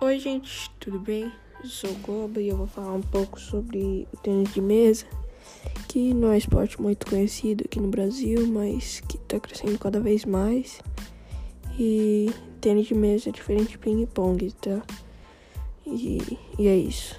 Oi, gente, tudo bem? Eu sou Goba e eu vou falar um pouco sobre o tênis de mesa, que não é esporte muito conhecido aqui no Brasil, mas que está crescendo cada vez mais. E tênis de mesa é diferente de ping-pong, tá? E, e é isso.